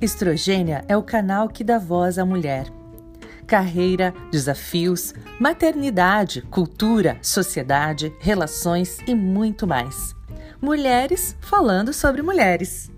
Estrogênia é o canal que dá voz à mulher. Carreira, desafios, maternidade, cultura, sociedade, relações e muito mais. Mulheres falando sobre mulheres.